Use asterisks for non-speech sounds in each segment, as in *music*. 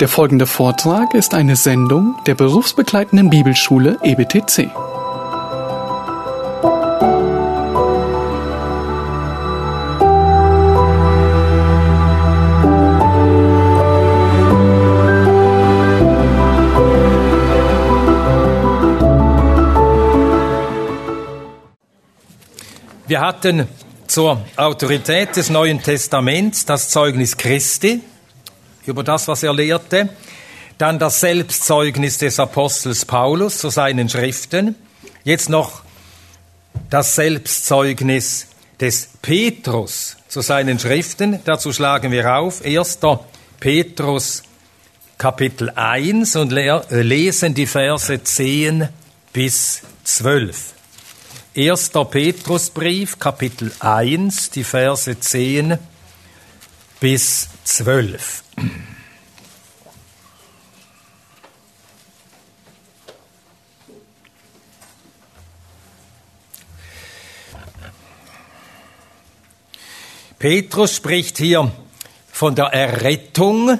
Der folgende Vortrag ist eine Sendung der berufsbegleitenden Bibelschule EBTC. Wir hatten zur Autorität des Neuen Testaments das Zeugnis Christi über das, was er lehrte, dann das Selbstzeugnis des Apostels Paulus zu seinen Schriften, jetzt noch das Selbstzeugnis des Petrus zu seinen Schriften. Dazu schlagen wir auf 1. Petrus Kapitel 1 und lesen die Verse 10 bis 12. 1. Petrusbrief, Kapitel 1, die Verse 10 bis 12. Petrus spricht hier von der Errettung.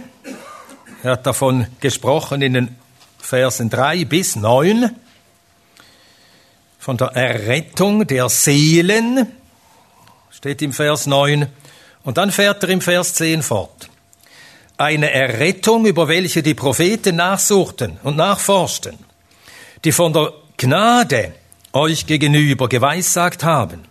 Er hat davon gesprochen in den Versen 3 bis 9 von der Errettung der Seelen, steht im Vers 9, und dann fährt er im Vers 10 fort. Eine Errettung, über welche die Propheten nachsuchten und nachforschten, die von der Gnade euch gegenüber geweissagt haben,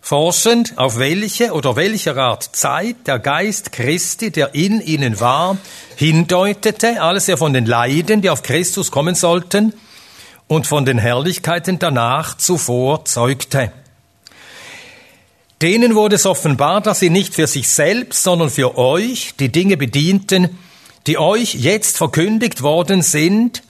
forschend, auf welche oder welcher Art Zeit der Geist Christi, der in ihnen war, hindeutete, alles ja von den Leiden, die auf Christus kommen sollten, und von den Herrlichkeiten danach zuvor zeugte. Denen wurde es offenbar, dass sie nicht für sich selbst, sondern für euch die Dinge bedienten, die euch jetzt verkündigt worden sind,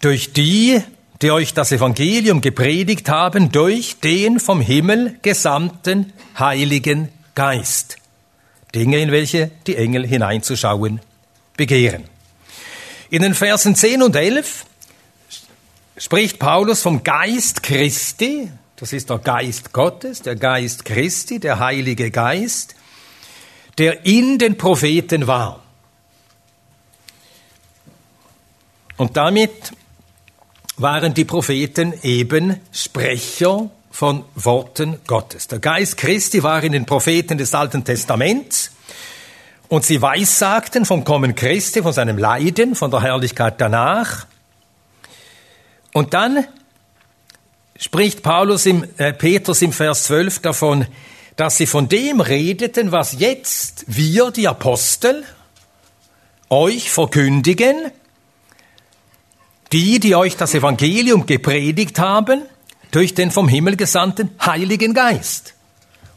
durch die, die euch das Evangelium gepredigt haben, durch den vom Himmel gesandten Heiligen Geist. Dinge, in welche die Engel hineinzuschauen begehren. In den Versen 10 und 11 spricht Paulus vom Geist Christi, das ist der Geist Gottes, der Geist Christi, der Heilige Geist, der in den Propheten war. Und damit waren die Propheten eben Sprecher von Worten Gottes. Der Geist Christi war in den Propheten des Alten Testaments und sie weissagten vom Kommen Christi, von seinem Leiden, von der Herrlichkeit danach. Und dann spricht Paulus im, äh, Petrus im Vers 12 davon, dass sie von dem redeten, was jetzt wir, die Apostel, euch verkündigen, die, die euch das Evangelium gepredigt haben, durch den vom Himmel gesandten Heiligen Geist.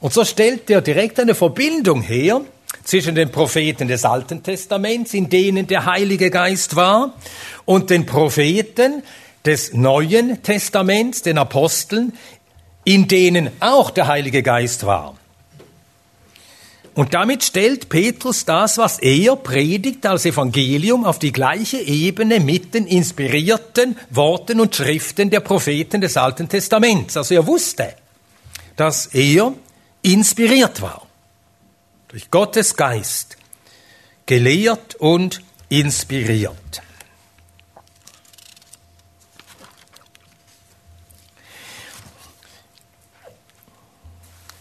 Und so stellt er direkt eine Verbindung her zwischen den Propheten des Alten Testaments, in denen der Heilige Geist war, und den Propheten, des Neuen Testaments, den Aposteln, in denen auch der Heilige Geist war. Und damit stellt Petrus das, was er predigt als Evangelium, auf die gleiche Ebene mit den inspirierten Worten und Schriften der Propheten des Alten Testaments. Also er wusste, dass er inspiriert war, durch Gottes Geist, gelehrt und inspiriert.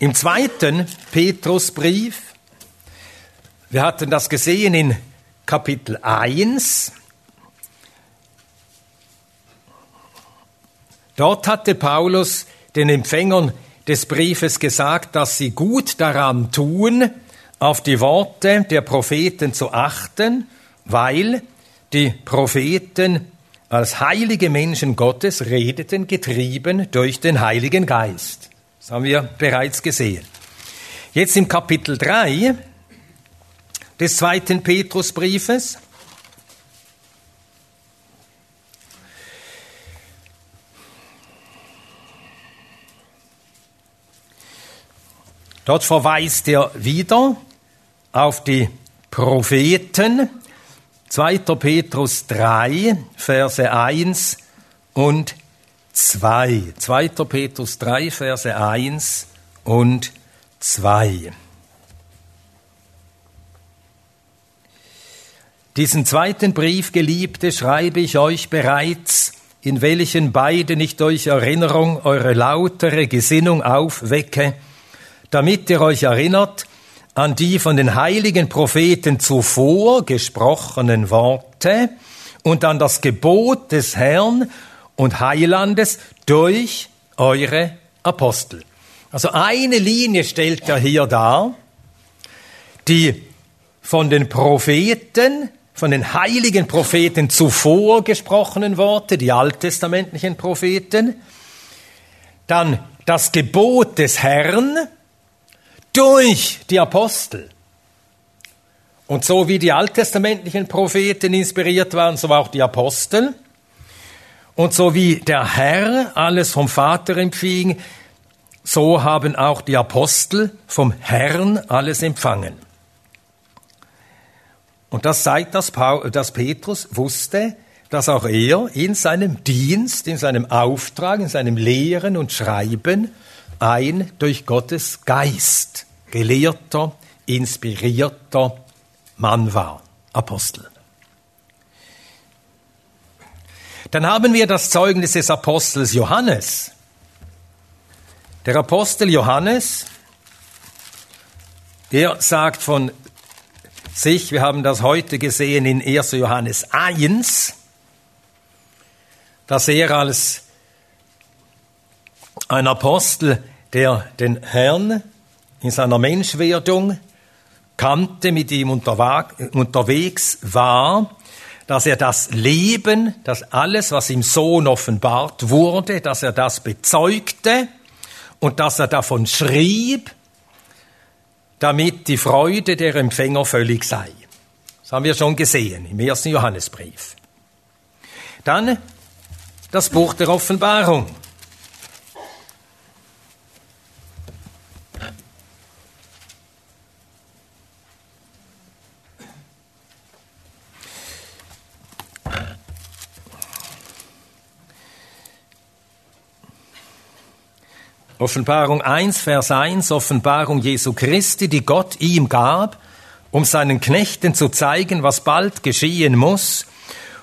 Im zweiten Petrusbrief, wir hatten das gesehen in Kapitel 1, dort hatte Paulus den Empfängern des Briefes gesagt, dass sie gut daran tun, auf die Worte der Propheten zu achten, weil die Propheten als heilige Menschen Gottes redeten, getrieben durch den Heiligen Geist. Das haben wir bereits gesehen. Jetzt im Kapitel 3 des zweiten Petrusbriefes. Dort verweist er wieder auf die Propheten. 2. Petrus 3, Verse 1 und 2. 2. Petrus 3, Verse 1 und 2. Diesen zweiten Brief, Geliebte, schreibe ich euch bereits, in welchen beiden ich durch Erinnerung eure lautere Gesinnung aufwecke, damit ihr euch erinnert an die von den heiligen Propheten zuvor gesprochenen Worte und an das Gebot des Herrn und Heilandes durch eure Apostel. Also eine Linie stellt er hier dar, die von den Propheten von den heiligen Propheten zuvor gesprochenen Worte, die alttestamentlichen Propheten, dann das Gebot des Herrn durch die Apostel. Und so wie die alttestamentlichen Propheten inspiriert waren, so auch die Apostel. Und so wie der Herr alles vom Vater empfing, so haben auch die Apostel vom Herrn alles empfangen. Und das zeigt, dass, Petrus wusste, dass auch er in seinem Dienst, in seinem Auftrag, in seinem Lehren und Schreiben ein durch Gottes Geist gelehrter, inspirierter Mann war, Apostel. Dann haben wir das Zeugnis des Apostels Johannes. Der Apostel Johannes, er sagt von sich. Wir haben das heute gesehen in 1. Johannes 1, dass er als ein Apostel, der den Herrn in seiner Menschwerdung kannte, mit ihm unterwegs war, dass er das Leben, dass alles, was im Sohn offenbart wurde, dass er das bezeugte und dass er davon schrieb damit die Freude der Empfänger völlig sei. Das haben wir schon gesehen im ersten Johannesbrief. Dann das Buch der Offenbarung. Offenbarung 1, Vers 1, Offenbarung Jesu Christi, die Gott ihm gab, um seinen Knechten zu zeigen, was bald geschehen muss.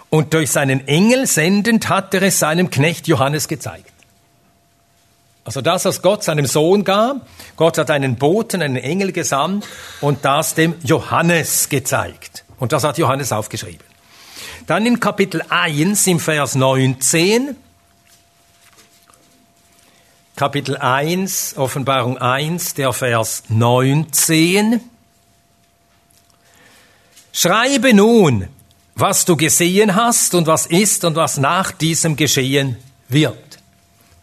Und durch seinen Engel sendend hat er es seinem Knecht Johannes gezeigt. Also das, was Gott seinem Sohn gab, Gott hat einen Boten, einen Engel gesandt und das dem Johannes gezeigt. Und das hat Johannes aufgeschrieben. Dann in Kapitel 1 im Vers 19, Kapitel 1, Offenbarung 1, der Vers 19. Schreibe nun, was du gesehen hast und was ist und was nach diesem geschehen wird.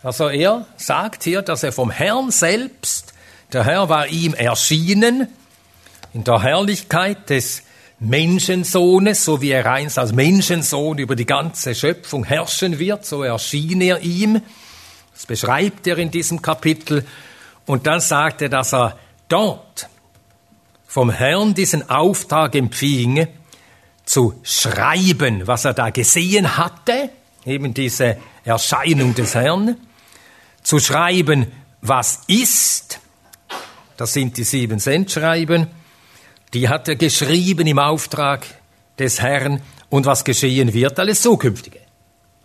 Also er sagt hier, dass er vom Herrn selbst, der Herr war ihm erschienen in der Herrlichkeit des Menschensohnes, so wie er einst als Menschensohn über die ganze Schöpfung herrschen wird, so erschien er ihm das beschreibt er in diesem Kapitel. Und dann sagt er, dass er dort vom Herrn diesen Auftrag empfing, zu schreiben, was er da gesehen hatte, eben diese Erscheinung des Herrn, zu schreiben, was ist, das sind die sieben Sendschreiben, die hat er geschrieben im Auftrag des Herrn und was geschehen wird, alles Zukünftige.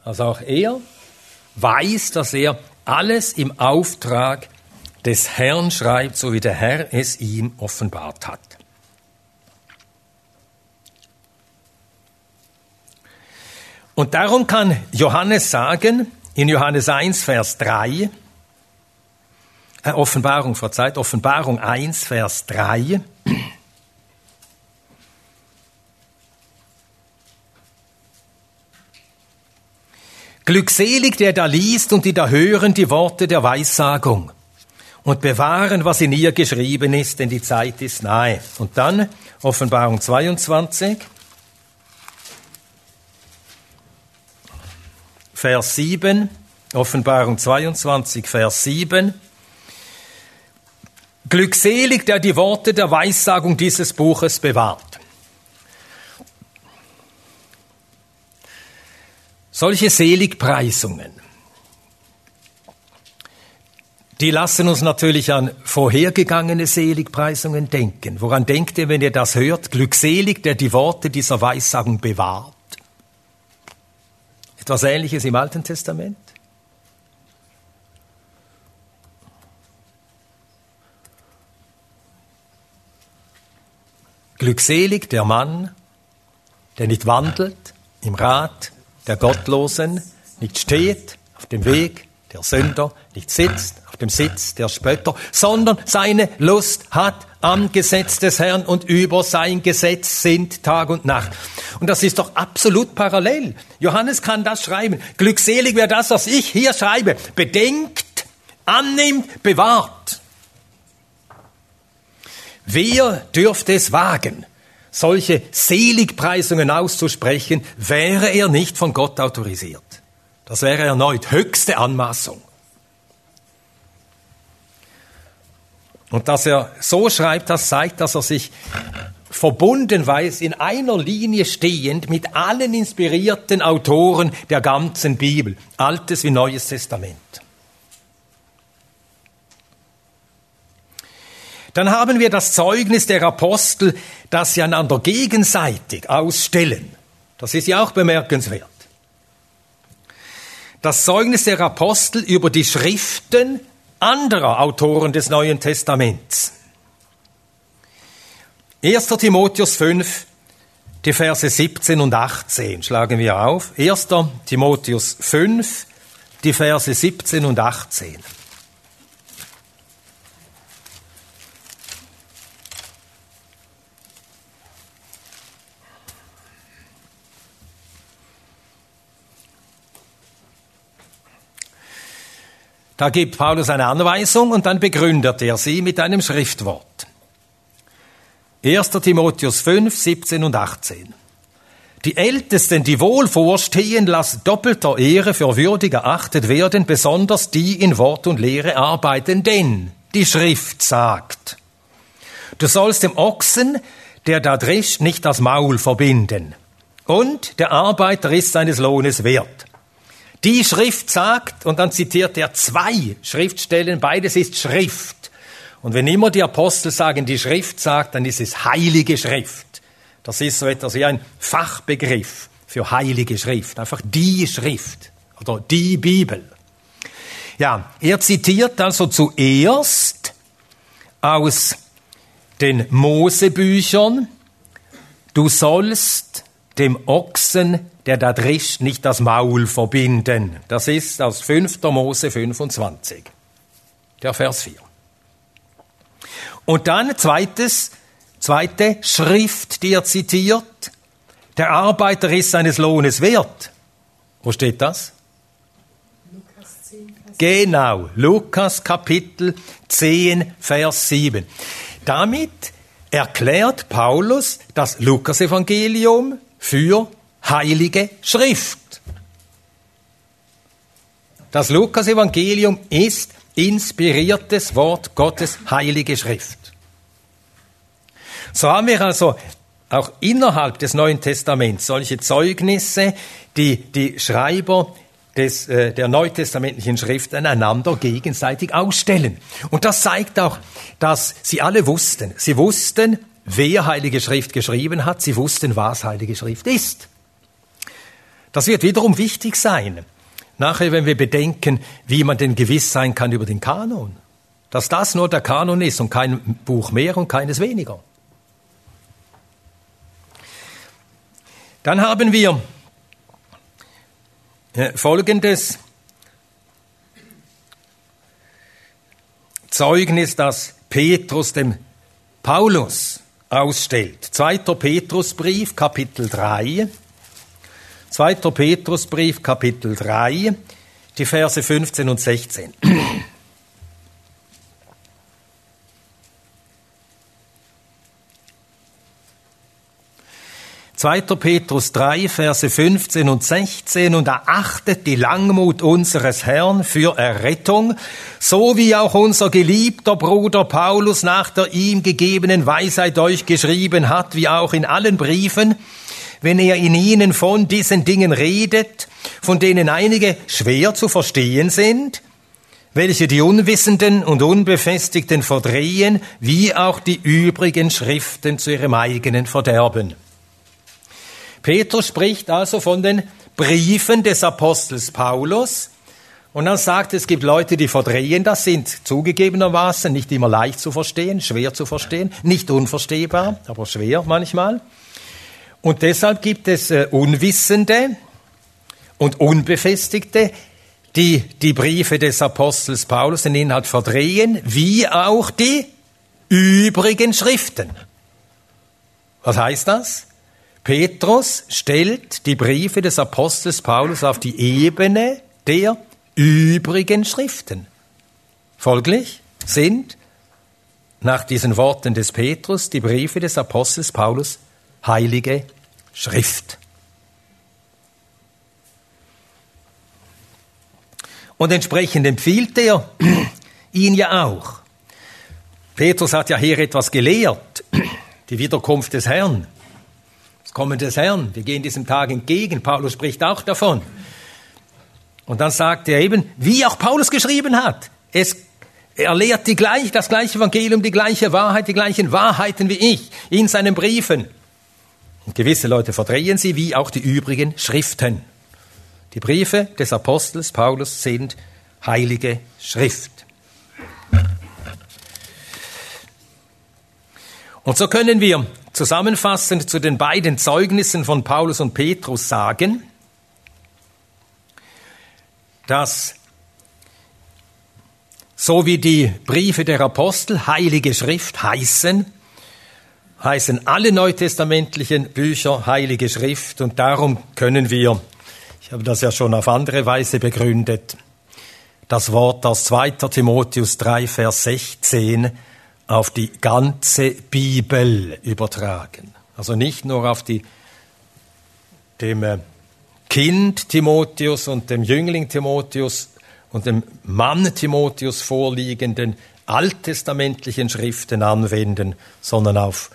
Also auch er weiß, dass er alles im Auftrag des Herrn schreibt, so wie der Herr es ihm offenbart hat. Und darum kann Johannes sagen, in Johannes 1, Vers 3, äh, Offenbarung, verzeiht, Offenbarung 1, Vers 3, Glückselig, der da liest und die da hören die Worte der Weissagung und bewahren, was in ihr geschrieben ist, denn die Zeit ist nahe. Und dann Offenbarung 22, Vers 7, Offenbarung 22, Vers 7. Glückselig, der die Worte der Weissagung dieses Buches bewahrt. Solche Seligpreisungen, die lassen uns natürlich an vorhergegangene Seligpreisungen denken. Woran denkt ihr, wenn ihr das hört? Glückselig, der die Worte dieser Weissagung bewahrt. Etwas Ähnliches im Alten Testament? Glückselig der Mann, der nicht wandelt im Rat der Gottlosen, nicht steht auf dem Weg der Sünder, nicht sitzt auf dem Sitz der Spötter, sondern seine Lust hat am Gesetz des Herrn und über sein Gesetz sind Tag und Nacht. Und das ist doch absolut parallel. Johannes kann das schreiben. Glückselig wäre das, was ich hier schreibe. Bedenkt, annimmt, bewahrt. Wer dürfte es wagen, solche Seligpreisungen auszusprechen, wäre er nicht von Gott autorisiert? Das wäre erneut höchste Anmaßung. Und dass er so schreibt, das zeigt, dass er sich verbunden weiß, in einer Linie stehend mit allen inspirierten Autoren der ganzen Bibel, Altes wie Neues Testament. Dann haben wir das Zeugnis der Apostel, das sie einander gegenseitig ausstellen. Das ist ja auch bemerkenswert. Das Zeugnis der Apostel über die Schriften anderer Autoren des Neuen Testaments. 1. Timotheus 5, die Verse 17 und 18 schlagen wir auf. 1. Timotheus 5, die Verse 17 und 18. Da gibt Paulus eine Anweisung und dann begründet er sie mit einem Schriftwort. 1. Timotheus 5, 17 und 18. Die Ältesten, die wohl vorstehen, lassen doppelter Ehre für würdig erachtet werden, besonders die in Wort und Lehre arbeiten, denn die Schrift sagt, du sollst dem Ochsen, der da drischt, nicht das Maul verbinden, und der Arbeiter ist seines Lohnes wert. Die Schrift sagt, und dann zitiert er zwei Schriftstellen, beides ist Schrift. Und wenn immer die Apostel sagen, die Schrift sagt, dann ist es heilige Schrift. Das ist so etwas wie ein Fachbegriff für heilige Schrift. Einfach die Schrift oder die Bibel. Ja, er zitiert also zuerst aus den Mosebüchern, du sollst dem Ochsen der da drischt, nicht das Maul verbinden. Das ist aus 5. Mose 25, der Vers 4. Und dann zweites, zweite Schrift, die er zitiert. Der Arbeiter ist seines Lohnes wert. Wo steht das? Lukas 10, Vers genau, Lukas Kapitel 10, Vers 7. Damit erklärt Paulus das Lukas-Evangelium für Heilige Schrift. Das Lukas-Evangelium ist inspiriertes Wort Gottes, Heilige Schrift. So haben wir also auch innerhalb des Neuen Testaments solche Zeugnisse, die die Schreiber des, äh, der neutestamentlichen Schriften einander gegenseitig ausstellen. Und das zeigt auch, dass sie alle wussten. Sie wussten, wer Heilige Schrift geschrieben hat. Sie wussten, was Heilige Schrift ist. Das wird wiederum wichtig sein. Nachher, wenn wir bedenken, wie man denn gewiss sein kann über den Kanon. Dass das nur der Kanon ist und kein Buch mehr und keines weniger. Dann haben wir äh, folgendes Zeugnis, das Petrus dem Paulus ausstellt. Zweiter Petrusbrief, Kapitel 3. 2. Petrusbrief, Kapitel 3, die Verse 15 und 16. 2. Petrus 3, Verse 15 und 16 und erachtet die Langmut unseres Herrn für Errettung, so wie auch unser geliebter Bruder Paulus nach der ihm gegebenen Weisheit euch geschrieben hat, wie auch in allen Briefen, wenn er in ihnen von diesen Dingen redet, von denen einige schwer zu verstehen sind, welche die Unwissenden und Unbefestigten verdrehen, wie auch die übrigen Schriften zu ihrem eigenen Verderben. Petrus spricht also von den Briefen des Apostels Paulus, und dann sagt, es gibt Leute, die verdrehen das, sind zugegebenermaßen nicht immer leicht zu verstehen, schwer zu verstehen, nicht unverstehbar, aber schwer manchmal. Und deshalb gibt es äh, Unwissende und Unbefestigte, die die Briefe des Apostels Paulus den Inhalt verdrehen, wie auch die übrigen Schriften. Was heißt das? Petrus stellt die Briefe des Apostels Paulus auf die Ebene der übrigen Schriften. Folglich sind nach diesen Worten des Petrus die Briefe des Apostels Paulus heilige Schrift. Und entsprechend empfiehlt er *clears throat* ihn ja auch. Petrus hat ja hier etwas gelehrt, *clears throat* die Wiederkunft des Herrn, Kommen des Herrn. Wir gehen diesem Tag entgegen. Paulus spricht auch davon. Und dann sagt er eben, wie auch Paulus geschrieben hat, es, er lehrt die gleich, das gleiche Evangelium, die gleiche Wahrheit, die gleichen Wahrheiten wie ich in seinen Briefen. Und gewisse Leute verdrehen sie, wie auch die übrigen Schriften. Die Briefe des Apostels Paulus sind heilige Schrift. Und so können wir zusammenfassend zu den beiden Zeugnissen von Paulus und Petrus sagen, dass so wie die Briefe der Apostel heilige Schrift heißen, heißen alle neutestamentlichen Bücher heilige Schrift und darum können wir, ich habe das ja schon auf andere Weise begründet, das Wort aus 2. Timotheus 3, Vers 16 auf die ganze Bibel übertragen. Also nicht nur auf die dem äh, Kind Timotheus und dem Jüngling Timotheus und dem Mann Timotheus vorliegenden alttestamentlichen Schriften anwenden, sondern auf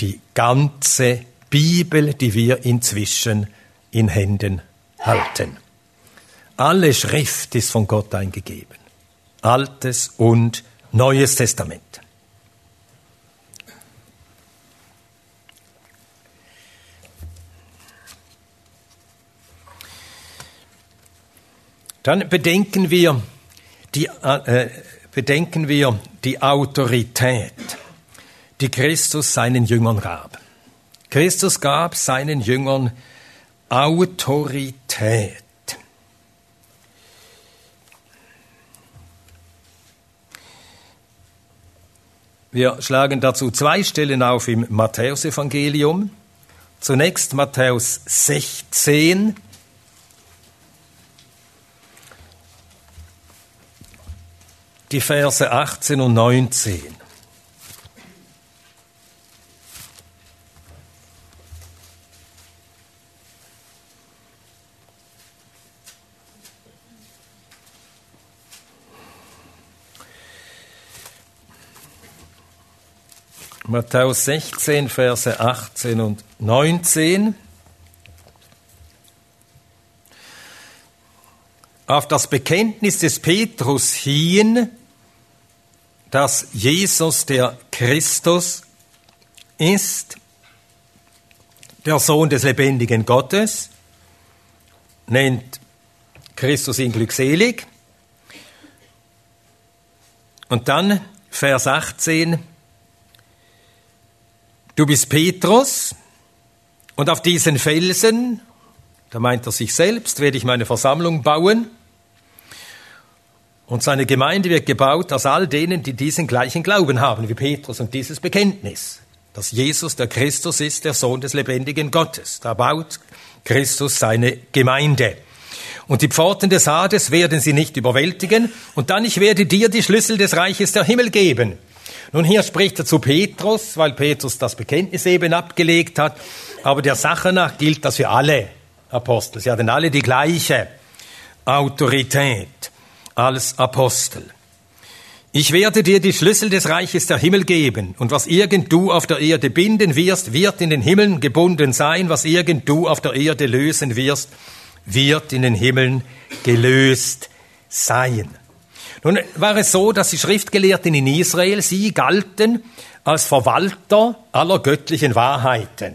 die ganze Bibel, die wir inzwischen in Händen halten. Alle Schrift ist von Gott eingegeben. Altes und Neues Testament. Dann bedenken wir die, äh, bedenken wir die Autorität, die Christus seinen Jüngern gab. Christus gab seinen Jüngern Autorität. Wir schlagen dazu zwei Stellen auf im Matthäusevangelium. Zunächst Matthäus 16, die Verse 18 und 19. Matthäus 16, Verse 18 und 19. Auf das Bekenntnis des Petrus hin, dass Jesus der Christus ist, der Sohn des lebendigen Gottes, nennt Christus ihn glückselig. Und dann Vers 18, du bist Petrus und auf diesen Felsen, da meint er sich selbst, werde ich meine Versammlung bauen und seine Gemeinde wird gebaut aus all denen, die diesen gleichen Glauben haben wie Petrus und dieses Bekenntnis, dass Jesus der Christus ist, der Sohn des lebendigen Gottes. Da baut Christus seine Gemeinde. Und die Pforten des Hades werden sie nicht überwältigen. Und dann, ich werde dir die Schlüssel des Reiches der Himmel geben. Nun, hier spricht er zu Petrus, weil Petrus das Bekenntnis eben abgelegt hat. Aber der Sache nach gilt das für alle Apostel. Sie hatten alle die gleiche Autorität als Apostel. Ich werde dir die Schlüssel des Reiches der Himmel geben, und was irgend du auf der Erde binden wirst, wird in den Himmeln gebunden sein, was irgend du auf der Erde lösen wirst, wird in den Himmeln gelöst sein. Nun war es so, dass die Schriftgelehrten in Israel, sie galten als Verwalter aller göttlichen Wahrheiten.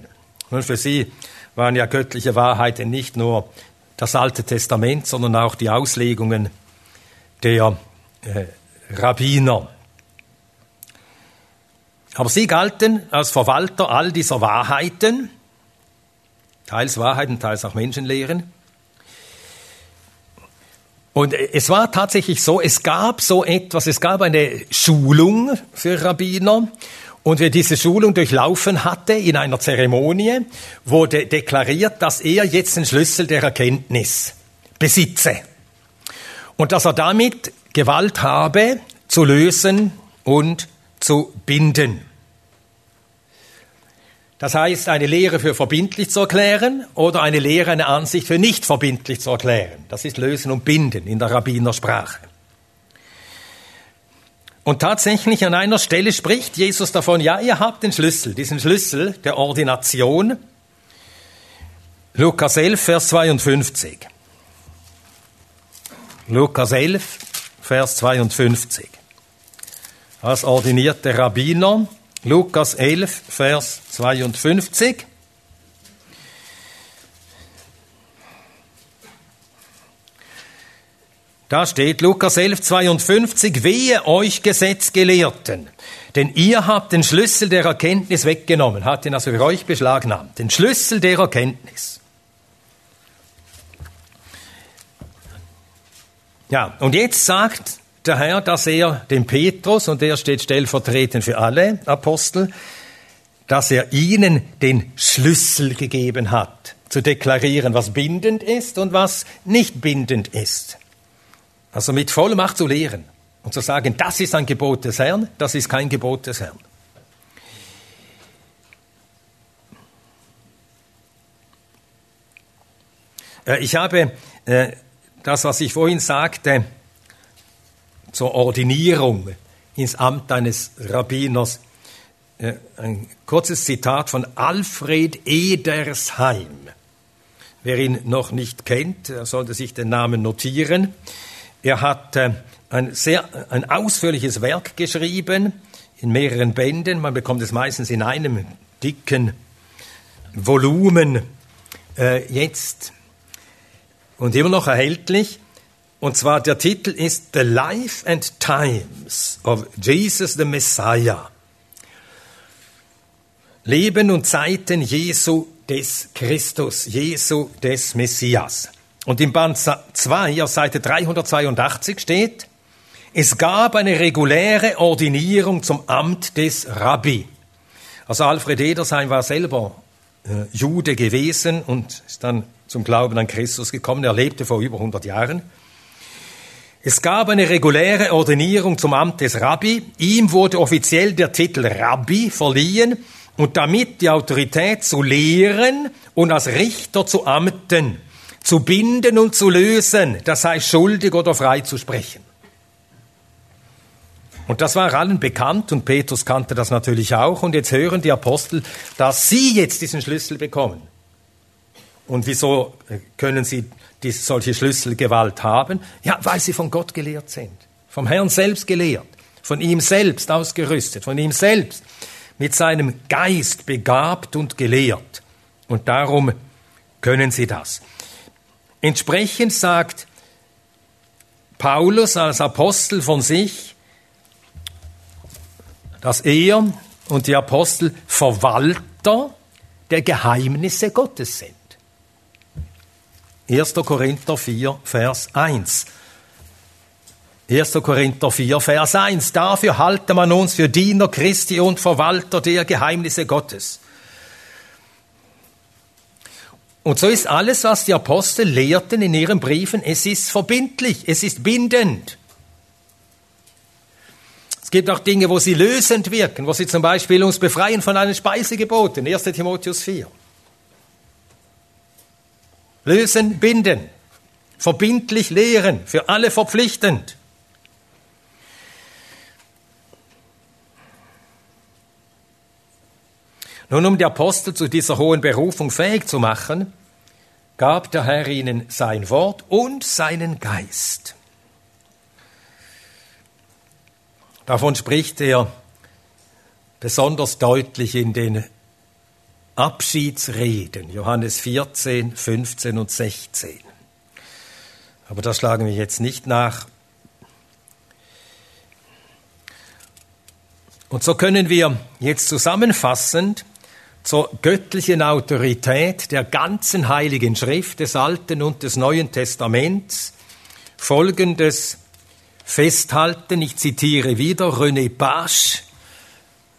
Und für sie waren ja göttliche Wahrheiten nicht nur das Alte Testament, sondern auch die Auslegungen der äh, Rabbiner. Aber sie galten als Verwalter all dieser Wahrheiten, teils Wahrheiten, teils auch Menschenlehren. Und es war tatsächlich so, es gab so etwas, es gab eine Schulung für Rabbiner. Und wer diese Schulung durchlaufen hatte in einer Zeremonie, wurde deklariert, dass er jetzt den Schlüssel der Erkenntnis besitze. Und dass er damit Gewalt habe, zu lösen und zu binden. Das heißt, eine Lehre für verbindlich zu erklären oder eine Lehre, eine Ansicht für nicht verbindlich zu erklären. Das ist Lösen und Binden in der Rabbinersprache. Und tatsächlich an einer Stelle spricht Jesus davon, ja, ihr habt den Schlüssel, diesen Schlüssel der Ordination. Lukas 11, Vers 52. Lukas 11, Vers 52. Als ordinierte Rabbiner, Lukas 11, Vers 52. Da steht Lukas 11, 52, wehe euch Gesetzgelehrten, denn ihr habt den Schlüssel der Erkenntnis weggenommen, hat ihn also für euch beschlagnahmt, den Schlüssel der Erkenntnis. Ja, und jetzt sagt der Herr, dass er dem Petrus, und er steht stellvertretend für alle Apostel, dass er ihnen den Schlüssel gegeben hat, zu deklarieren, was bindend ist und was nicht bindend ist. Also mit Vollmacht zu lehren und zu sagen, das ist ein Gebot des Herrn, das ist kein Gebot des Herrn. Äh, ich habe äh, das, was ich vorhin sagte, zur Ordinierung ins Amt eines Rabbiners, äh, ein kurzes Zitat von Alfred Edersheim. Wer ihn noch nicht kennt, sollte sich den Namen notieren. Er hat äh, ein sehr ein ausführliches Werk geschrieben in mehreren Bänden. Man bekommt es meistens in einem dicken Volumen äh, jetzt und immer noch erhältlich. Und zwar der Titel ist The Life and Times of Jesus the Messiah. Leben und Zeiten Jesu des Christus, Jesu des Messias. Und im Band 2 auf Seite 382 steht, es gab eine reguläre Ordinierung zum Amt des Rabbi. Also Alfred Edersheim war selber äh, Jude gewesen und ist dann zum Glauben an Christus gekommen. Er lebte vor über 100 Jahren. Es gab eine reguläre Ordinierung zum Amt des Rabbi. Ihm wurde offiziell der Titel Rabbi verliehen und damit die Autorität zu lehren und als Richter zu amten, zu binden und zu lösen, das heißt schuldig oder frei zu sprechen. Und das war allen bekannt und Petrus kannte das natürlich auch. Und jetzt hören die Apostel, dass sie jetzt diesen Schlüssel bekommen. Und wieso können sie die, solche Schlüsselgewalt haben? Ja, weil sie von Gott gelehrt sind. Vom Herrn selbst gelehrt. Von ihm selbst ausgerüstet. Von ihm selbst mit seinem Geist begabt und gelehrt. Und darum können sie das. Entsprechend sagt Paulus als Apostel von sich, dass er und die Apostel Verwalter der Geheimnisse Gottes sind. 1. Korinther 4, Vers 1. 1. Korinther 4, Vers 1. Dafür halte man uns für Diener Christi und Verwalter der Geheimnisse Gottes. Und so ist alles, was die Apostel lehrten in ihren Briefen, es ist verbindlich, es ist bindend. Es gibt auch Dinge, wo sie lösend wirken, wo sie zum Beispiel uns befreien von einem Speisegeboten, 1. Timotheus 4. Lösen, binden. Verbindlich lehren, für alle verpflichtend. Nun, um die Apostel zu dieser hohen Berufung fähig zu machen, gab der Herr ihnen sein Wort und seinen Geist. Davon spricht er besonders deutlich in den Abschiedsreden, Johannes 14, 15 und 16. Aber das schlagen wir jetzt nicht nach. Und so können wir jetzt zusammenfassend zur göttlichen Autorität der ganzen heiligen Schrift des Alten und des Neuen Testaments Folgendes festhalten. Ich zitiere wieder René Pache,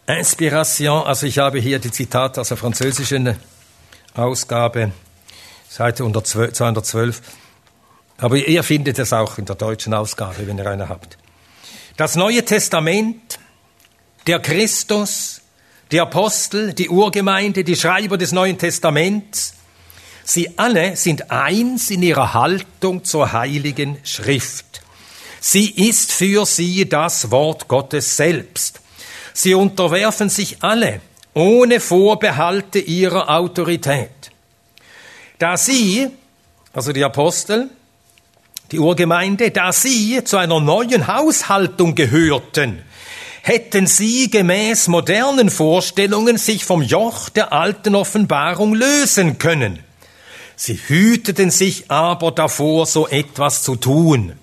Inspiration, also ich habe hier die Zitate aus der französischen Ausgabe, Seite 212. Aber ihr findet es auch in der deutschen Ausgabe, wenn ihr eine habt. Das Neue Testament, der Christus, die Apostel, die Urgemeinde, die Schreiber des Neuen Testaments, sie alle sind eins in ihrer Haltung zur heiligen Schrift. Sie ist für sie das Wort Gottes selbst. Sie unterwerfen sich alle ohne Vorbehalte ihrer Autorität. Da sie, also die Apostel, die Urgemeinde, da sie zu einer neuen Haushaltung gehörten, hätten sie gemäß modernen Vorstellungen sich vom Joch der alten Offenbarung lösen können. Sie hüteten sich aber davor, so etwas zu tun.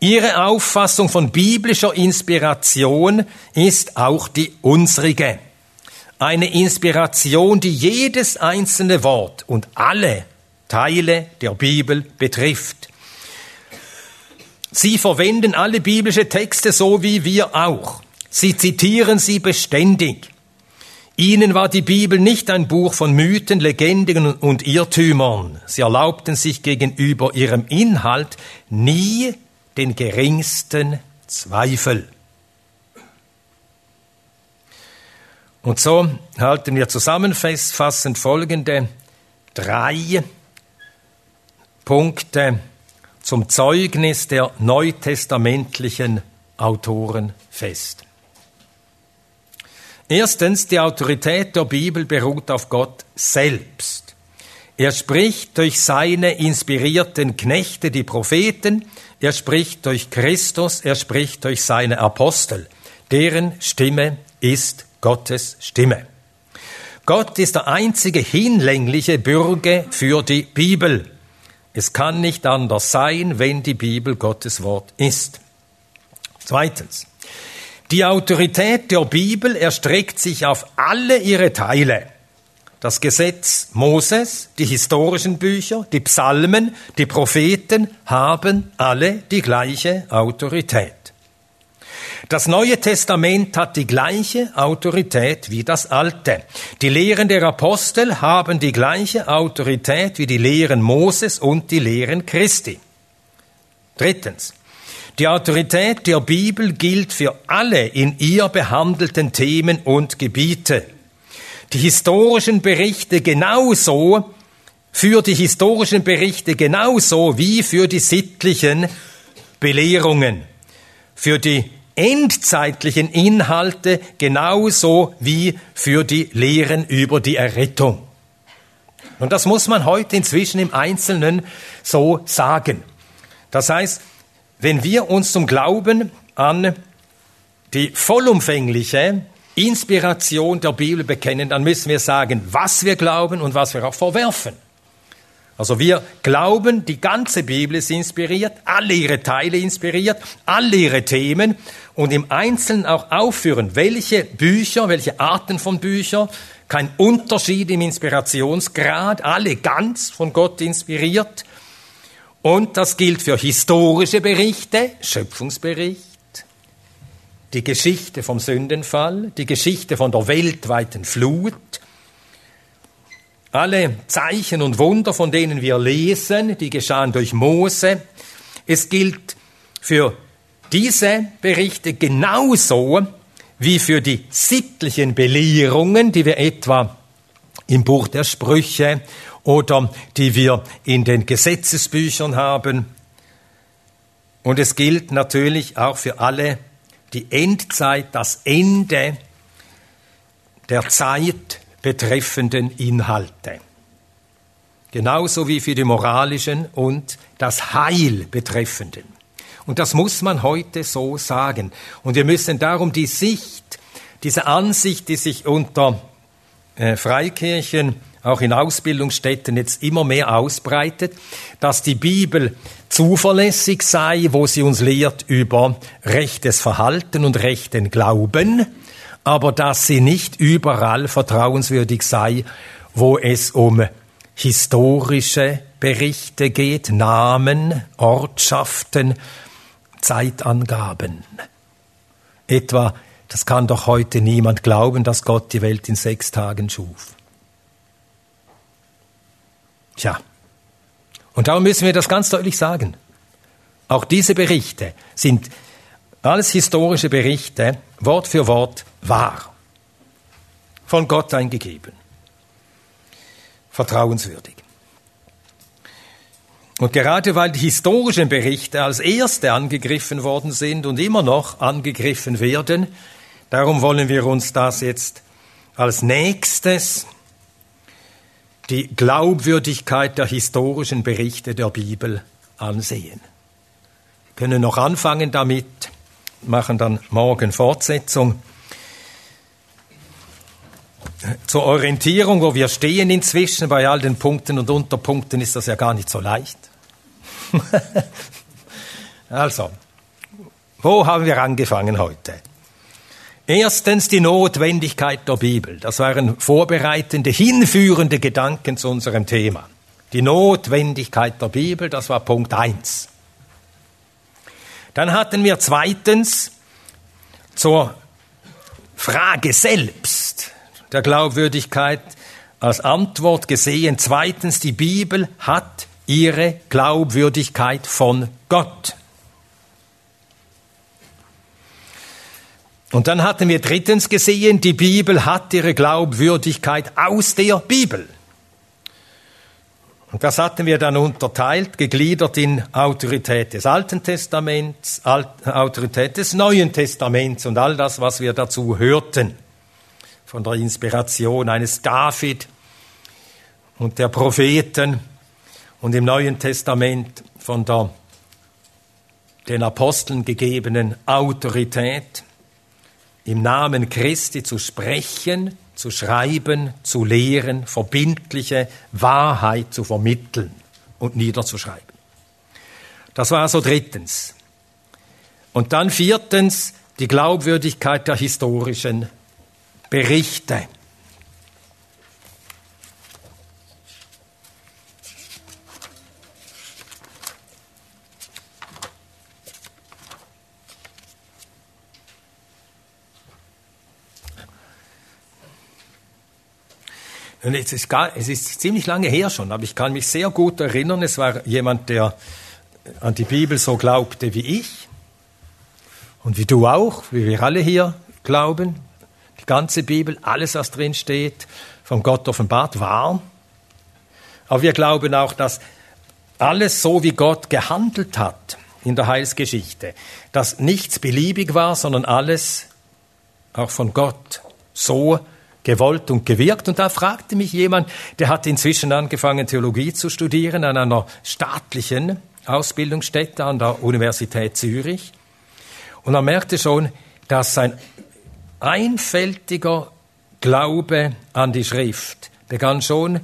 Ihre Auffassung von biblischer Inspiration ist auch die unsrige. Eine Inspiration, die jedes einzelne Wort und alle Teile der Bibel betrifft. Sie verwenden alle biblische Texte so wie wir auch. Sie zitieren sie beständig. Ihnen war die Bibel nicht ein Buch von Mythen, Legenden und Irrtümern. Sie erlaubten sich gegenüber ihrem Inhalt nie den geringsten Zweifel. Und so halten wir zusammenfassend folgende drei Punkte zum Zeugnis der neutestamentlichen Autoren fest. Erstens, die Autorität der Bibel beruht auf Gott selbst. Er spricht durch seine inspirierten Knechte, die Propheten, er spricht durch Christus, er spricht durch seine Apostel. Deren Stimme ist Gottes Stimme. Gott ist der einzige hinlängliche Bürger für die Bibel. Es kann nicht anders sein, wenn die Bibel Gottes Wort ist. Zweitens. Die Autorität der Bibel erstreckt sich auf alle ihre Teile das Gesetz Moses, die historischen Bücher, die Psalmen, die Propheten haben alle die gleiche Autorität. Das Neue Testament hat die gleiche Autorität wie das Alte. Die Lehren der Apostel haben die gleiche Autorität wie die Lehren Moses und die Lehren Christi. Drittens. Die Autorität der Bibel gilt für alle in ihr behandelten Themen und Gebiete die historischen Berichte genauso, für die historischen Berichte genauso wie für die sittlichen Belehrungen, für die endzeitlichen Inhalte genauso wie für die Lehren über die Errettung. Und das muss man heute inzwischen im Einzelnen so sagen. Das heißt, wenn wir uns zum Glauben an die vollumfängliche Inspiration der Bibel bekennen, dann müssen wir sagen, was wir glauben und was wir auch verwerfen. Also wir glauben, die ganze Bibel ist inspiriert, alle ihre Teile inspiriert, alle ihre Themen und im Einzelnen auch aufführen, welche Bücher, welche Arten von Büchern, kein Unterschied im Inspirationsgrad, alle ganz von Gott inspiriert. Und das gilt für historische Berichte, Schöpfungsbericht, die Geschichte vom Sündenfall, die Geschichte von der weltweiten Flut, alle Zeichen und Wunder, von denen wir lesen, die geschahen durch Mose. Es gilt für diese Berichte genauso wie für die sittlichen Belehrungen, die wir etwa im Buch der Sprüche oder die wir in den Gesetzesbüchern haben. Und es gilt natürlich auch für alle die Endzeit, das Ende der Zeit betreffenden Inhalte. Genauso wie für die moralischen und das Heil betreffenden. Und das muss man heute so sagen. Und wir müssen darum die Sicht, diese Ansicht, die sich unter äh, Freikirchen auch in Ausbildungsstätten jetzt immer mehr ausbreitet, dass die Bibel zuverlässig sei, wo sie uns lehrt über rechtes Verhalten und rechten Glauben, aber dass sie nicht überall vertrauenswürdig sei, wo es um historische Berichte geht, Namen, Ortschaften, Zeitangaben. Etwa, das kann doch heute niemand glauben, dass Gott die Welt in sechs Tagen schuf. Tja, und darum müssen wir das ganz deutlich sagen. Auch diese Berichte sind alles historische Berichte, Wort für Wort wahr, von Gott eingegeben, vertrauenswürdig. Und gerade weil die historischen Berichte als erste angegriffen worden sind und immer noch angegriffen werden, darum wollen wir uns das jetzt als nächstes die Glaubwürdigkeit der historischen Berichte der Bibel ansehen. Wir können noch anfangen damit, machen dann morgen Fortsetzung. Zur Orientierung, wo wir stehen inzwischen, bei all den Punkten und Unterpunkten ist das ja gar nicht so leicht. *laughs* also, wo haben wir angefangen heute? Erstens die Notwendigkeit der Bibel. Das waren vorbereitende, hinführende Gedanken zu unserem Thema. Die Notwendigkeit der Bibel, das war Punkt eins. Dann hatten wir zweitens zur Frage selbst der Glaubwürdigkeit als Antwort gesehen. Zweitens, die Bibel hat ihre Glaubwürdigkeit von Gott. Und dann hatten wir drittens gesehen, die Bibel hat ihre Glaubwürdigkeit aus der Bibel. Und das hatten wir dann unterteilt, gegliedert in Autorität des Alten Testaments, Autorität des Neuen Testaments und all das, was wir dazu hörten. Von der Inspiration eines David und der Propheten und im Neuen Testament von der den Aposteln gegebenen Autorität im Namen Christi zu sprechen, zu schreiben, zu lehren, verbindliche Wahrheit zu vermitteln und niederzuschreiben. Das war so drittens. Und dann viertens die Glaubwürdigkeit der historischen Berichte. Und es ist, gar, es ist ziemlich lange her schon, aber ich kann mich sehr gut erinnern, es war jemand, der an die Bibel so glaubte wie ich und wie du auch, wie wir alle hier glauben. Die ganze Bibel, alles, was drin steht, von Gott offenbart war. Aber wir glauben auch, dass alles so, wie Gott gehandelt hat in der Heilsgeschichte, dass nichts beliebig war, sondern alles auch von Gott so gewollt und gewirkt. Und da fragte mich jemand, der hat inzwischen angefangen, Theologie zu studieren an einer staatlichen Ausbildungsstätte an der Universität Zürich. Und er merkte schon, dass sein einfältiger Glaube an die Schrift begann schon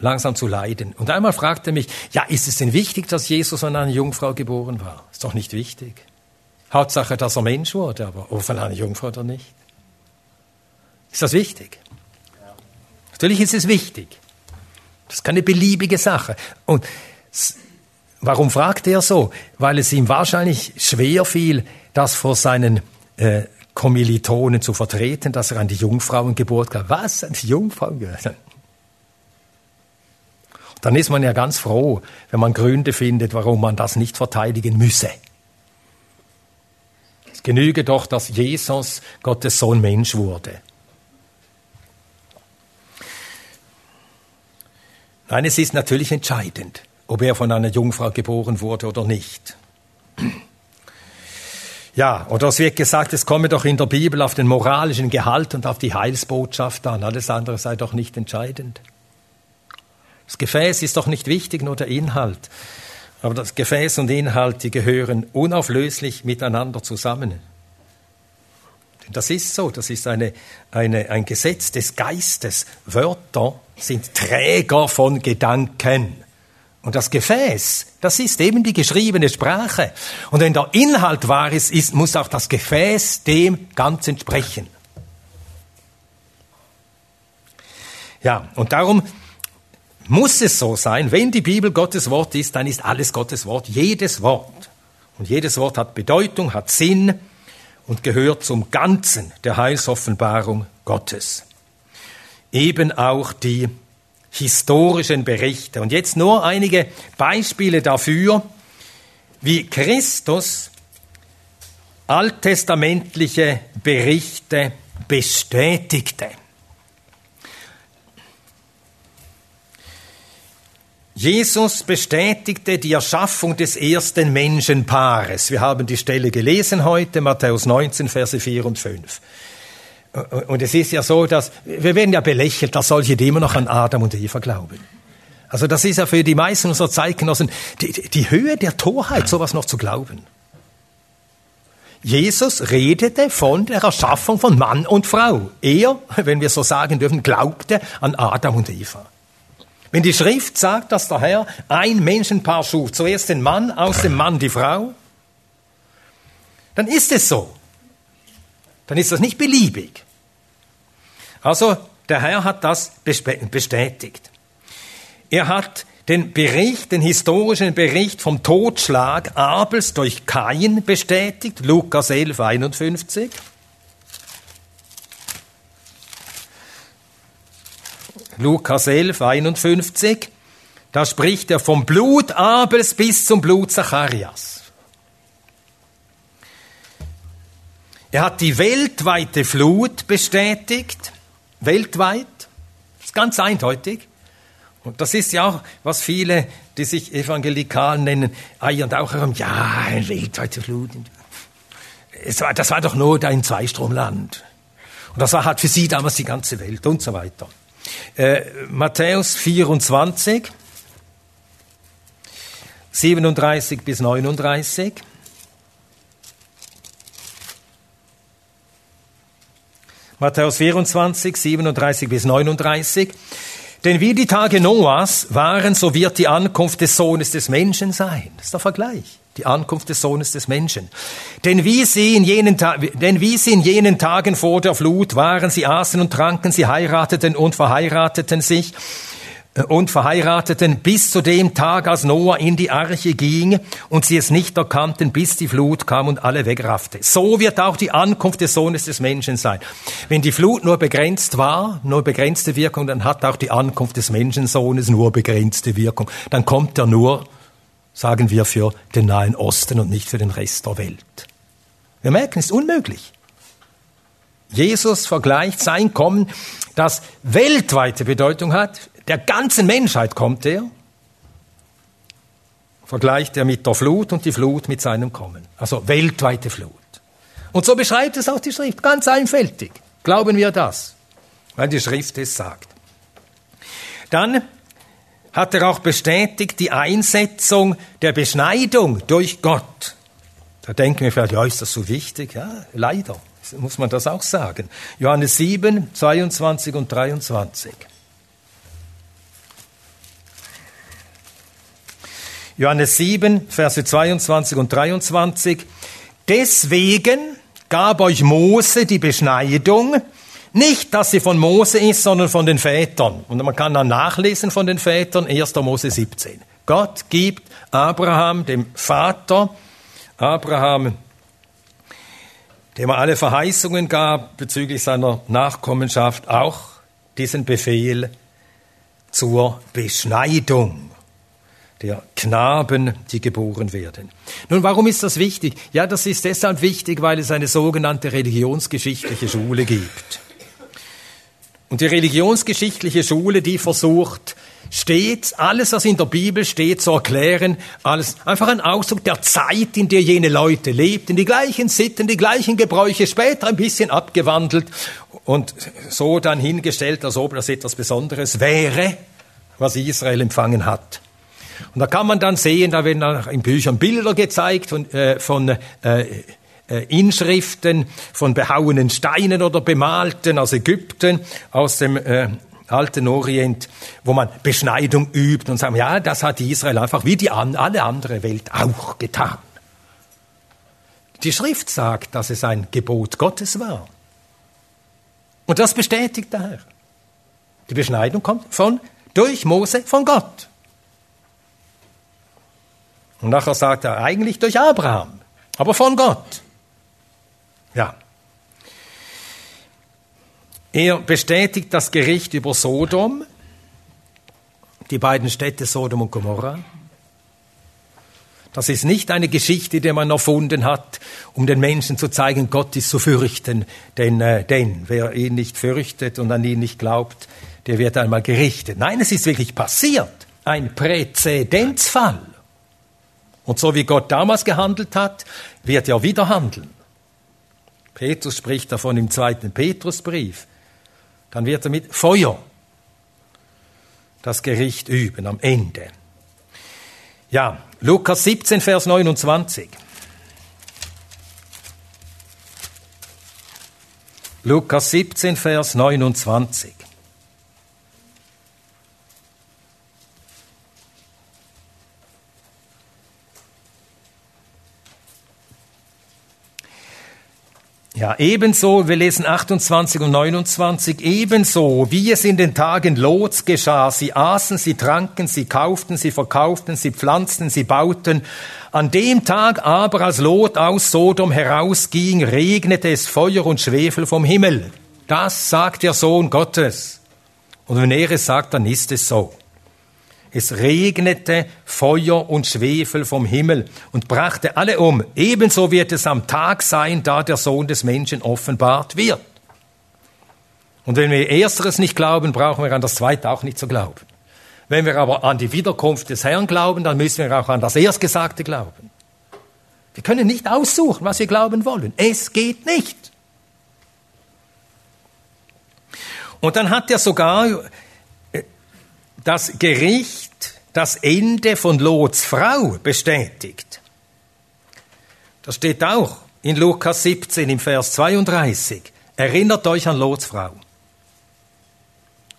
langsam zu leiden. Und einmal fragte er mich, ja, ist es denn wichtig, dass Jesus von einer Jungfrau geboren war? Ist doch nicht wichtig. Hauptsache, dass er Mensch wurde, aber ob von einer Jungfrau oder nicht. Ist das wichtig? Natürlich ist es wichtig. Das ist keine beliebige Sache. Und warum fragt er so? Weil es ihm wahrscheinlich schwer fiel, das vor seinen äh, Kommilitonen zu vertreten, dass er an die Jungfrauengeburt gab. Was? An die Jungfrauengeburt? *laughs* Dann ist man ja ganz froh, wenn man Gründe findet, warum man das nicht verteidigen müsse. Es genüge doch, dass Jesus Gottes Sohn Mensch wurde. Nein, es ist natürlich entscheidend, ob er von einer Jungfrau geboren wurde oder nicht. Ja, oder es wird gesagt, es komme doch in der Bibel auf den moralischen Gehalt und auf die Heilsbotschaft an. Alles andere sei doch nicht entscheidend. Das Gefäß ist doch nicht wichtig, nur der Inhalt. Aber das Gefäß und Inhalt, die gehören unauflöslich miteinander zusammen. Das ist so, das ist eine, eine, ein Gesetz des Geistes. Wörter sind Träger von Gedanken. Und das Gefäß, das ist eben die geschriebene Sprache. Und wenn der Inhalt wahr ist, ist muss auch das Gefäß dem ganz entsprechen. Ja, und darum muss es so sein, wenn die Bibel Gottes Wort ist, dann ist alles Gottes Wort, jedes Wort. Und jedes Wort hat Bedeutung, hat Sinn und gehört zum Ganzen der Heilsoffenbarung Gottes. Eben auch die historischen Berichte. Und jetzt nur einige Beispiele dafür, wie Christus alttestamentliche Berichte bestätigte. Jesus bestätigte die Erschaffung des ersten Menschenpaares. Wir haben die Stelle gelesen heute, Matthäus 19, Verse 4 und 5. Und es ist ja so, dass wir werden ja belächelt, dass solche, die immer noch an Adam und Eva glauben. Also das ist ja für die meisten unserer Zeitgenossen die, die Höhe der Torheit, sowas noch zu glauben. Jesus redete von der Erschaffung von Mann und Frau. Er, wenn wir so sagen dürfen, glaubte an Adam und Eva. Wenn die Schrift sagt, dass der Herr ein Menschenpaar schuf, zuerst den Mann, aus dem Mann die Frau, dann ist es so. Dann ist das nicht beliebig. Also der Herr hat das bestätigt. Er hat den Bericht, den historischen Bericht vom Totschlag Abels durch Kain bestätigt, Lukas 11, 51. Lukas 11, 51, da spricht er vom Blut Abels bis zum Blut Zacharias. Er hat die weltweite Flut bestätigt, weltweit, das ist ganz eindeutig. Und das ist ja auch, was viele, die sich evangelikal nennen, eiern auch herum, ja, eine weltweite Flut. War, das war doch nur ein Zweistromland. Und das war halt für sie damals die ganze Welt und so weiter. Äh, Matthäus 24, 37 bis 39. Matthäus 24, 37 bis 39. Denn wie die Tage Noahs waren, so wird die Ankunft des Sohnes des Menschen sein. Das ist der Vergleich. Die Ankunft des Sohnes des Menschen. Denn wie, sie in jenen denn wie sie in jenen Tagen vor der Flut waren, sie aßen und tranken, sie heirateten und verheirateten sich und verheirateten bis zu dem Tag, als Noah in die Arche ging und sie es nicht erkannten, bis die Flut kam und alle wegraffte. So wird auch die Ankunft des Sohnes des Menschen sein. Wenn die Flut nur begrenzt war, nur begrenzte Wirkung, dann hat auch die Ankunft des Menschensohnes nur begrenzte Wirkung. Dann kommt er nur, sagen wir, für den Nahen Osten und nicht für den Rest der Welt. Wir merken, es ist unmöglich. Jesus vergleicht sein Kommen, das weltweite Bedeutung hat, der ganzen Menschheit kommt er, vergleicht er mit der Flut und die Flut mit seinem Kommen. Also weltweite Flut. Und so beschreibt es auch die Schrift, ganz einfältig. Glauben wir das, weil die Schrift es sagt. Dann hat er auch bestätigt die Einsetzung der Beschneidung durch Gott. Da denken wir vielleicht, ja, ist das so wichtig? Ja, leider muss man das auch sagen. Johannes 7, 22 und 23. Johannes 7, Verse 22 und 23. Deswegen gab euch Mose die Beschneidung, nicht, dass sie von Mose ist, sondern von den Vätern. Und man kann dann nachlesen von den Vätern, 1. Mose 17. Gott gibt Abraham, dem Vater, Abraham, dem er alle Verheißungen gab bezüglich seiner Nachkommenschaft, auch diesen Befehl zur Beschneidung der Knaben, die geboren werden. Nun, warum ist das wichtig? Ja, das ist deshalb wichtig, weil es eine sogenannte religionsgeschichtliche Schule gibt. Und die religionsgeschichtliche Schule, die versucht, stets alles, was in der Bibel steht, zu erklären, alles einfach ein Ausdruck der Zeit, in der jene Leute lebten, die gleichen Sitten, die gleichen Gebräuche, später ein bisschen abgewandelt und so dann hingestellt, als ob das etwas Besonderes wäre, was Israel empfangen hat. Und da kann man dann sehen, da werden in Büchern Bilder gezeigt von, äh, von äh, Inschriften, von behauenen Steinen oder bemalten aus Ägypten, aus dem äh, alten Orient, wo man Beschneidung übt und sagt, ja, das hat Israel einfach wie die alle andere Welt auch getan. Die Schrift sagt, dass es ein Gebot Gottes war. Und das bestätigt der Herr. Die Beschneidung kommt von, durch Mose von Gott. Und nachher sagt er eigentlich durch Abraham, aber von Gott. Ja. Er bestätigt das Gericht über Sodom, die beiden Städte Sodom und Gomorra. Das ist nicht eine Geschichte, die man erfunden hat, um den Menschen zu zeigen, Gott ist zu fürchten. Denn, äh, denn wer ihn nicht fürchtet und an ihn nicht glaubt, der wird einmal gerichtet. Nein, es ist wirklich passiert. Ein Präzedenzfall. Und so wie Gott damals gehandelt hat, wird er wieder handeln. Petrus spricht davon im zweiten Petrusbrief. Dann wird er mit Feuer das Gericht üben am Ende. Ja, Lukas 17, Vers 29. Lukas 17, Vers 29. Ja, ebenso, wir lesen 28 und 29, ebenso wie es in den Tagen Lots geschah. Sie aßen, sie tranken, sie kauften, sie verkauften, sie pflanzten, sie bauten. An dem Tag aber, als Lot aus Sodom herausging, regnete es Feuer und Schwefel vom Himmel. Das sagt der Sohn Gottes. Und wenn er es sagt, dann ist es so. Es regnete Feuer und Schwefel vom Himmel und brachte alle um. Ebenso wird es am Tag sein, da der Sohn des Menschen offenbart wird. Und wenn wir ersteres nicht glauben, brauchen wir an das zweite auch nicht zu glauben. Wenn wir aber an die Wiederkunft des Herrn glauben, dann müssen wir auch an das Erstgesagte glauben. Wir können nicht aussuchen, was wir glauben wollen. Es geht nicht. Und dann hat er sogar das Gericht das Ende von Lots Frau bestätigt. Das steht auch in Lukas 17 im Vers 32. Erinnert euch an Lots Frau.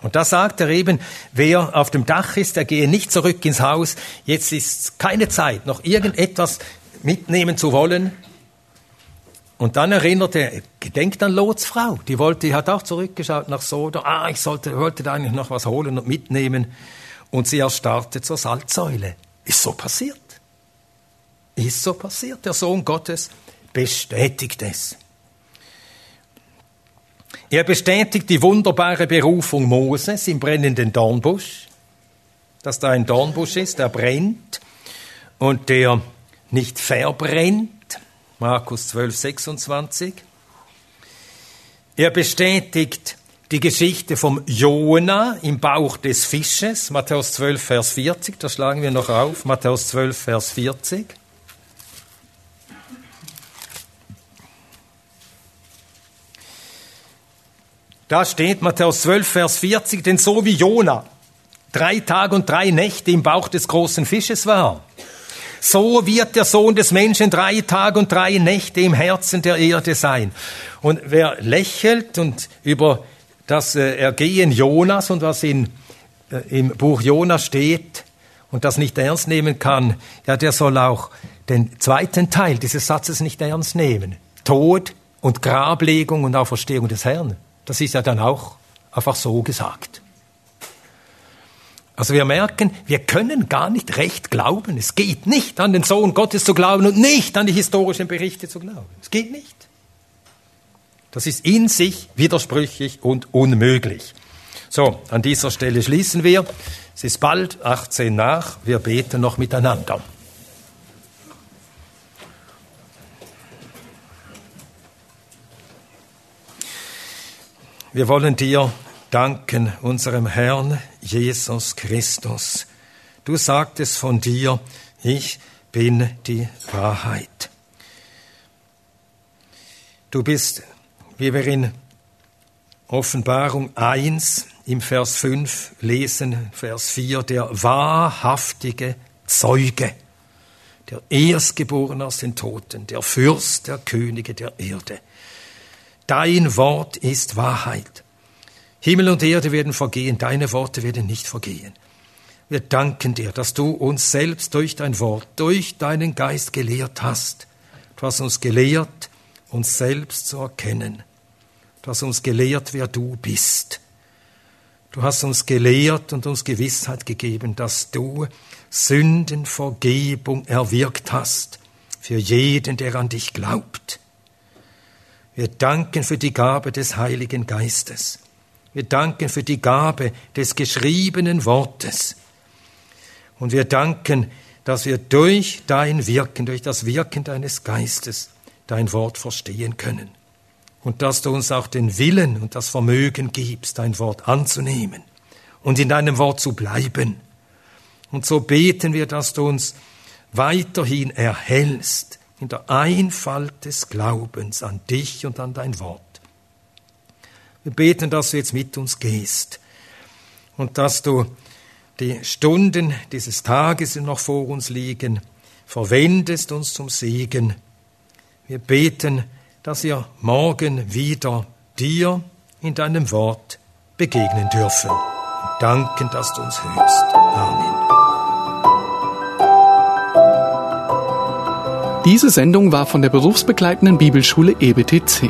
Und da sagt er eben, wer auf dem Dach ist, der gehe nicht zurück ins Haus. Jetzt ist keine Zeit, noch irgendetwas mitnehmen zu wollen. Und dann erinnert er, gedenkt an Lots Frau. Die wollte, die hat auch zurückgeschaut nach Sodom. Ah, ich sollte, wollte da eigentlich noch was holen und mitnehmen. Und sie erstarrte zur Salzsäule. Ist so passiert. Ist so passiert. Der Sohn Gottes bestätigt es. Er bestätigt die wunderbare Berufung Moses im brennenden Dornbusch, dass da ein Dornbusch ist, der brennt und der nicht verbrennt, Markus 12, 26. Er bestätigt die Geschichte vom Jona im Bauch des Fisches, Matthäus 12, Vers 40, das schlagen wir noch auf, Matthäus 12, Vers 40. Da steht Matthäus 12, Vers 40, denn so wie Jona drei Tage und drei Nächte im Bauch des großen Fisches war, so wird der Sohn des Menschen drei Tage und drei Nächte im Herzen der Erde sein. Und wer lächelt und über das äh, Ergehen Jonas und was in, äh, im Buch Jonas steht und das nicht ernst nehmen kann, ja, der soll auch den zweiten Teil dieses Satzes nicht ernst nehmen. Tod und Grablegung und Auferstehung des Herrn. Das ist ja dann auch einfach so gesagt. Also wir merken, wir können gar nicht recht glauben. Es geht nicht an den Sohn Gottes zu glauben und nicht an die historischen Berichte zu glauben. Es geht nicht. Das ist in sich widersprüchlich und unmöglich. So, an dieser Stelle schließen wir. Es ist bald 18 nach. Wir beten noch miteinander. Wir wollen dir danken unserem Herrn Jesus Christus. Du sagtest von dir, ich bin die Wahrheit. Du bist, wie wir in Offenbarung 1 im Vers 5 lesen, Vers 4, der wahrhaftige Zeuge, der Erstgeborene aus den Toten, der Fürst der Könige der Erde. Dein Wort ist Wahrheit. Himmel und Erde werden vergehen, deine Worte werden nicht vergehen. Wir danken dir, dass du uns selbst durch dein Wort, durch deinen Geist gelehrt hast. Du hast uns gelehrt, uns selbst zu erkennen. Du hast uns gelehrt, wer du bist. Du hast uns gelehrt und uns Gewissheit gegeben, dass du Sündenvergebung erwirkt hast für jeden, der an dich glaubt. Wir danken für die Gabe des Heiligen Geistes. Wir danken für die Gabe des geschriebenen Wortes. Und wir danken, dass wir durch dein Wirken, durch das Wirken deines Geistes dein Wort verstehen können. Und dass du uns auch den Willen und das Vermögen gibst, dein Wort anzunehmen und in deinem Wort zu bleiben. Und so beten wir, dass du uns weiterhin erhältst in der Einfalt des Glaubens an dich und an dein Wort. Wir beten, dass du jetzt mit uns gehst und dass du die Stunden dieses Tages, die noch vor uns liegen, verwendest uns zum Segen. Wir beten, dass wir morgen wieder dir in deinem Wort begegnen dürfen. Und danken, dass du uns hörst. Amen. Diese Sendung war von der berufsbegleitenden Bibelschule EBTC.